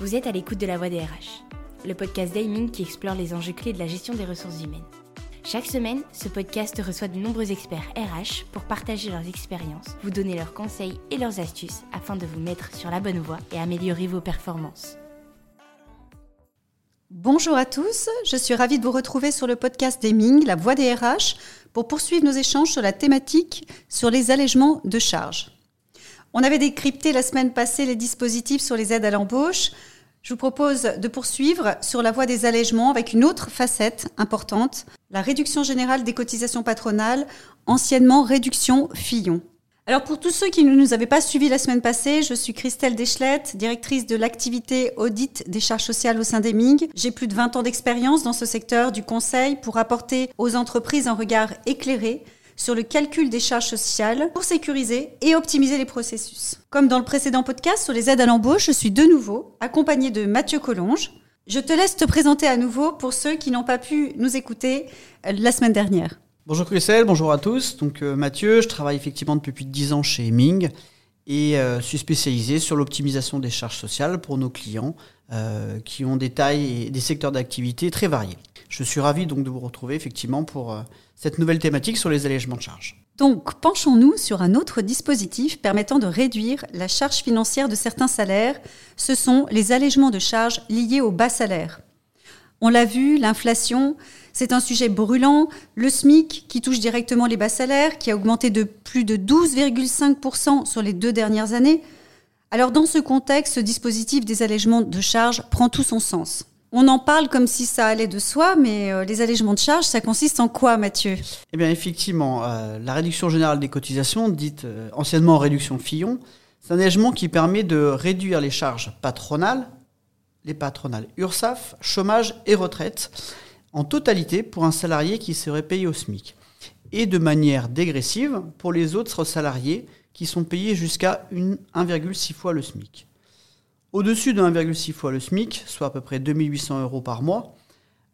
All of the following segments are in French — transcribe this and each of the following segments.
Vous êtes à l'écoute de La Voix des RH, le podcast d'Aiming qui explore les enjeux clés de la gestion des ressources humaines. Chaque semaine, ce podcast reçoit de nombreux experts RH pour partager leurs expériences, vous donner leurs conseils et leurs astuces afin de vous mettre sur la bonne voie et améliorer vos performances. Bonjour à tous, je suis ravie de vous retrouver sur le podcast d'Aiming, La Voix des RH, pour poursuivre nos échanges sur la thématique sur les allègements de charges. On avait décrypté la semaine passée les dispositifs sur les aides à l'embauche. Je vous propose de poursuivre sur la voie des allègements avec une autre facette importante, la réduction générale des cotisations patronales, anciennement réduction Fillon. Alors pour tous ceux qui ne nous avaient pas suivis la semaine passée, je suis Christelle Deschlette, directrice de l'activité audit des charges sociales au sein des MIG. J'ai plus de 20 ans d'expérience dans ce secteur du conseil pour apporter aux entreprises un regard éclairé sur le calcul des charges sociales pour sécuriser et optimiser les processus. Comme dans le précédent podcast sur les aides à l'embauche, je suis de nouveau accompagnée de Mathieu Collonge. Je te laisse te présenter à nouveau pour ceux qui n'ont pas pu nous écouter euh, la semaine dernière. Bonjour Christelle, bonjour à tous. Donc euh, Mathieu, je travaille effectivement depuis plus de 10 ans chez Ming et euh, suis spécialisé sur l'optimisation des charges sociales pour nos clients qui ont des tailles et des secteurs d'activité très variés. Je suis ravi donc de vous retrouver effectivement pour cette nouvelle thématique sur les allègements de charges. Donc, penchons-nous sur un autre dispositif permettant de réduire la charge financière de certains salaires. Ce sont les allègements de charges liés aux bas salaires. On l'a vu, l'inflation, c'est un sujet brûlant. Le SMIC, qui touche directement les bas salaires, qui a augmenté de plus de 12,5% sur les deux dernières années. Alors, dans ce contexte, ce dispositif des allègements de charges prend tout son sens. On en parle comme si ça allait de soi, mais euh, les allègements de charges, ça consiste en quoi, Mathieu? Eh bien, effectivement, euh, la réduction générale des cotisations, dite euh, anciennement réduction Fillon, c'est un allègement qui permet de réduire les charges patronales, les patronales URSAF, chômage et retraite, en totalité pour un salarié qui serait payé au SMIC, et de manière dégressive pour les autres salariés qui sont payés jusqu'à 1,6 fois le SMIC. Au-dessus de 1,6 fois le SMIC, soit à peu près 2800 euros par mois,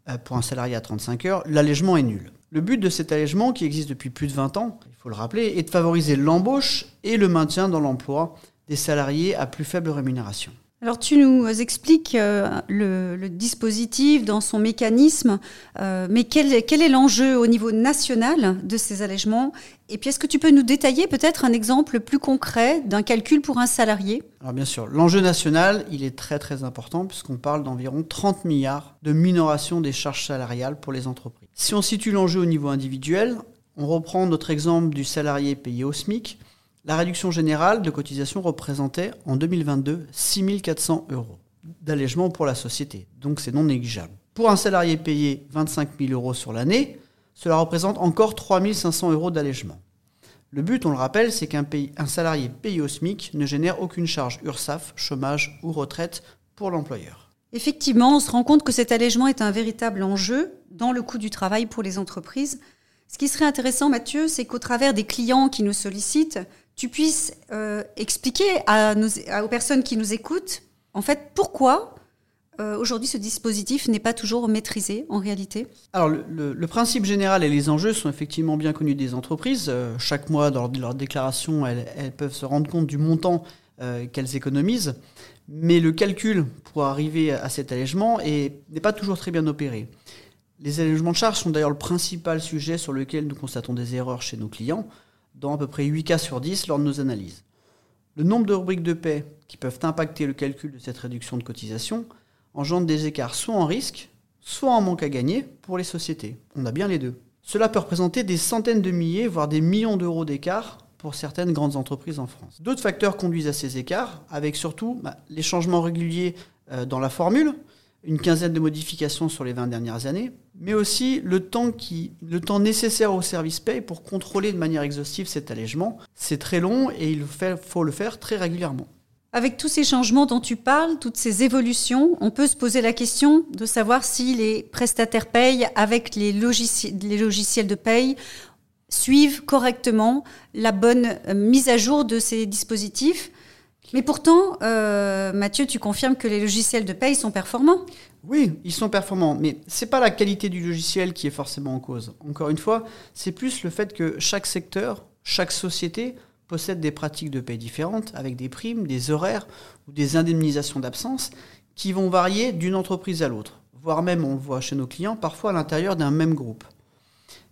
euh, pour un salarié à 35 heures, l'allègement est nul. Le but de cet allègement, qui existe depuis plus de 20 ans, il faut le rappeler, est de favoriser l'embauche et le maintien dans l'emploi des salariés à plus faible rémunération. Alors tu nous expliques euh, le, dispositif dans son mécanisme, euh, mais quel, est l'enjeu au niveau national de ces allègements? Et puis est-ce que tu peux nous détailler peut-être un exemple plus concret d'un calcul pour un salarié? Alors bien sûr, l'enjeu national, il est très très important puisqu'on parle d'environ 30 milliards de minoration des charges salariales pour les entreprises. Si on situe l'enjeu au niveau individuel, on reprend notre exemple du salarié payé au SMIC. La réduction générale de cotisation représentait en 2022 6 400 euros d'allègement pour la société, donc c'est non négligeable. Pour un salarié payé 25 000 euros sur l'année, cela représente encore 3 500 euros d'allègement. Le but, on le rappelle, c'est qu'un salarié payé au SMIC ne génère aucune charge URSAF, chômage ou retraite pour l'employeur. Effectivement, on se rend compte que cet allègement est un véritable enjeu dans le coût du travail pour les entreprises. Ce qui serait intéressant, Mathieu, c'est qu'au travers des clients qui nous sollicitent, tu puisses euh, expliquer aux personnes qui nous écoutent, pourquoi euh, aujourd'hui ce dispositif n'est pas toujours maîtrisé en réalité? Le, principe général et les enjeux sont effectivement bien connus des entreprises. Euh, chaque mois, dans leur, déclaration, elles, elles, peuvent se rendre compte du montant qu'elles économisent. Mais le calcul pour arriver à cet allègement n'est pas toujours très bien opéré. Les allègements de charges sont d'ailleurs le principal sujet sur lequel nous constatons des erreurs chez nos clients dans à peu près 8 cas sur 10 lors de nos analyses. Le nombre de rubriques de paie qui peuvent impacter le calcul de cette réduction de cotisation engendre des écarts soit en risque, soit en manque à gagner pour les sociétés. On a bien les deux. Cela peut représenter des centaines de milliers, voire des millions d'euros d'écart pour certaines grandes entreprises en France. D'autres facteurs conduisent à ces écarts, avec surtout bah, les changements réguliers euh, dans la formule, une quinzaine de modifications sur les 20 dernières années, mais aussi le temps, nécessaire au service paye pour contrôler de manière exhaustive cet allègement. C'est très long et il faut le faire très régulièrement. Avec tous ces changements dont tu parles, toutes ces évolutions, on peut se poser la question de savoir si les prestataires payent avec les, les logiciels de paye suivent correctement la bonne euh, mise à jour de ces dispositifs mais pourtant, euh, Mathieu, tu confirmes que les logiciels de paye sont performants Oui, ils sont performants, mais ce n'est pas la qualité du logiciel qui est forcément en cause. Encore une fois, c'est plus le fait que chaque secteur, chaque société possède des pratiques de paye différentes, avec des primes, des horaires ou des indemnisations d'absence qui vont varier d'une entreprise à l'autre, voire même, on le voit chez nos clients, parfois à l'intérieur d'un même groupe.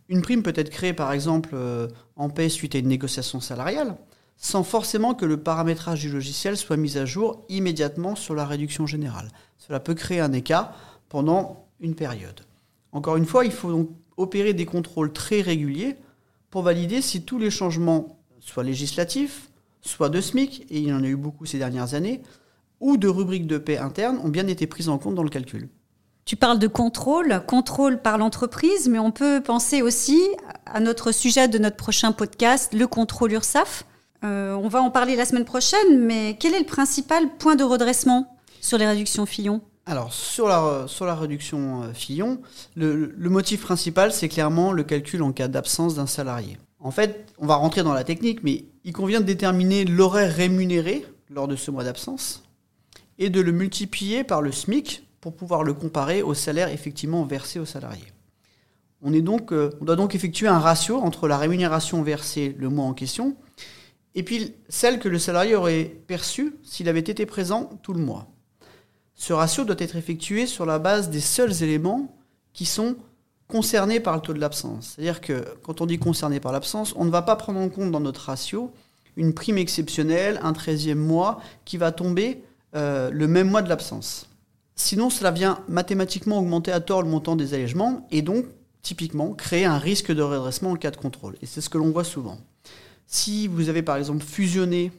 Une prime peut être créée par exemple euh, en paix suite à une négociation salariale, sans forcément que le paramétrage du logiciel soit mis à jour immédiatement sur la réduction générale. Cela peut créer un écart pendant une période. Encore une fois, il faut donc opérer des contrôles très réguliers pour valider si tous les changements, soit législatifs, soit de SMIC, et il y en a eu beaucoup ces dernières années, ou de rubriques de paix internes, ont bien été pris en compte dans le calcul. Tu parles de contrôle, contrôle par l'entreprise, mais on peut penser aussi à notre sujet de notre prochain podcast, le contrôle URSAF. Euh, on va en parler la semaine prochaine, mais quel est le principal point de redressement sur les réductions Fillon? Alors, sur la, sur réduction euh, Fillon, le, motif principal, c'est clairement le calcul en cas d'absence d'un salarié. En fait, on va rentrer dans la technique, mais il convient de déterminer l'horaire rémunéré lors de ce mois d'absence et de le multiplier par le SMIC pour pouvoir le comparer au salaire effectivement versé au salarié. On, euh, on doit donc effectuer un ratio entre la rémunération versée le mois en question et puis celle que le salarié aurait perçue s'il avait été présent tout le mois. Ce ratio doit être effectué sur la base des seuls éléments qui sont concernés par le taux de l'absence. C'est-à-dire que quand on dit concerné par l'absence, on ne va pas prendre en compte dans notre ratio une prime exceptionnelle, un 13e mois, qui va tomber euh, le même mois de l'absence. Sinon, cela vient mathématiquement augmenter à tort le montant des allègements et donc, typiquement, créer un risque de redressement en cas de contrôle. Et c'est ce que l'on voit souvent. Si vous avez par exemple fusionné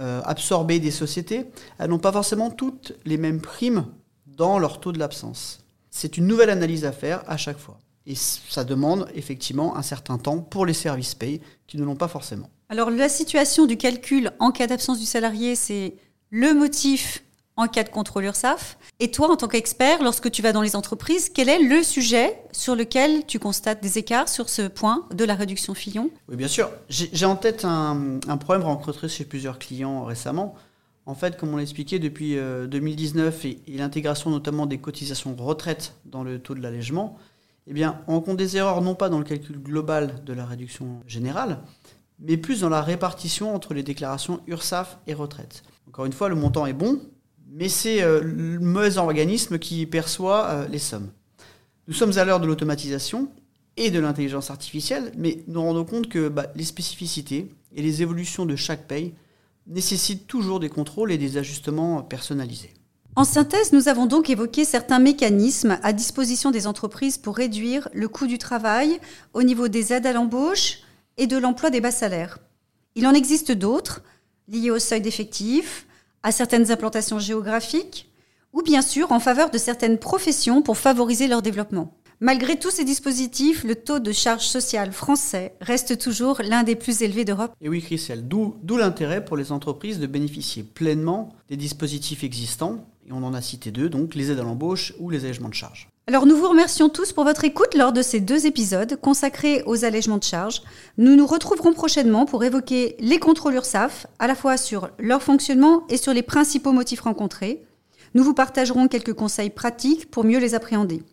euh, absorber des sociétés, elles n'ont pas forcément toutes les mêmes primes dans leur taux de l'absence. C'est une nouvelle analyse à faire à chaque fois. Et ça demande effectivement un certain temps pour les services payés qui ne l'ont pas forcément. Alors la situation du calcul en cas d'absence du salarié, c'est le motif en cas de contrôle URSAF. Et toi, en tant qu'expert, lorsque tu vas dans les entreprises, quel est le sujet sur lequel tu constates des écarts sur ce point de la réduction Fillon? Oui, bien sûr. J'ai en tête un, problème rencontré chez plusieurs clients récemment. En fait, comme on l'a expliqué, depuis 2019 euh, et, l'intégration notamment des cotisations retraite dans le taux de l'allègement, eh bien, on rencontre des erreurs non pas dans le calcul global de la réduction générale, mais plus dans la répartition entre les déclarations URSAF et retraite. Encore une fois, le montant est bon, mais c'est euh, le mauvais organisme qui perçoit euh, les sommes. Nous sommes à l'heure de l'automatisation et de l'intelligence artificielle, mais nous rendons compte que bah, les spécificités et les évolutions de chaque paye nécessitent toujours des contrôles et des ajustements personnalisés. En synthèse, nous avons donc évoqué certains mécanismes à disposition des entreprises pour réduire le coût du travail au niveau des aides à l'embauche et de l'emploi des bas salaires. Il en existe d'autres, liés au seuil d'effectifs, à certaines implantations géographiques, ou bien sûr en faveur de certaines professions pour favoriser leur développement. Malgré tous ces dispositifs, le taux de charge sociale français reste toujours l'un des plus élevés d'Europe. Et oui, Christelle, d'où l'intérêt pour les entreprises de bénéficier pleinement des dispositifs existants, et on en a cité deux, donc les aides à l'embauche ou les allègements de charges. Alors nous vous remercions tous pour votre écoute lors de ces deux épisodes consacrés aux allègements de charges. Nous nous retrouverons prochainement pour évoquer les contrôles URSAF, à la fois sur leur fonctionnement et sur les principaux motifs rencontrés. Nous vous partagerons quelques conseils pratiques pour mieux les appréhender.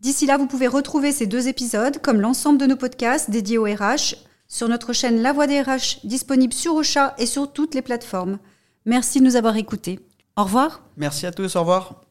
D'ici là, vous pouvez retrouver ces deux épisodes, comme l'ensemble de nos podcasts dédiés au RH, sur notre chaîne La Voix des RH, disponible sur Ocha et sur toutes les plateformes. Merci de nous avoir écoutés. Au revoir. Merci à tous, au revoir.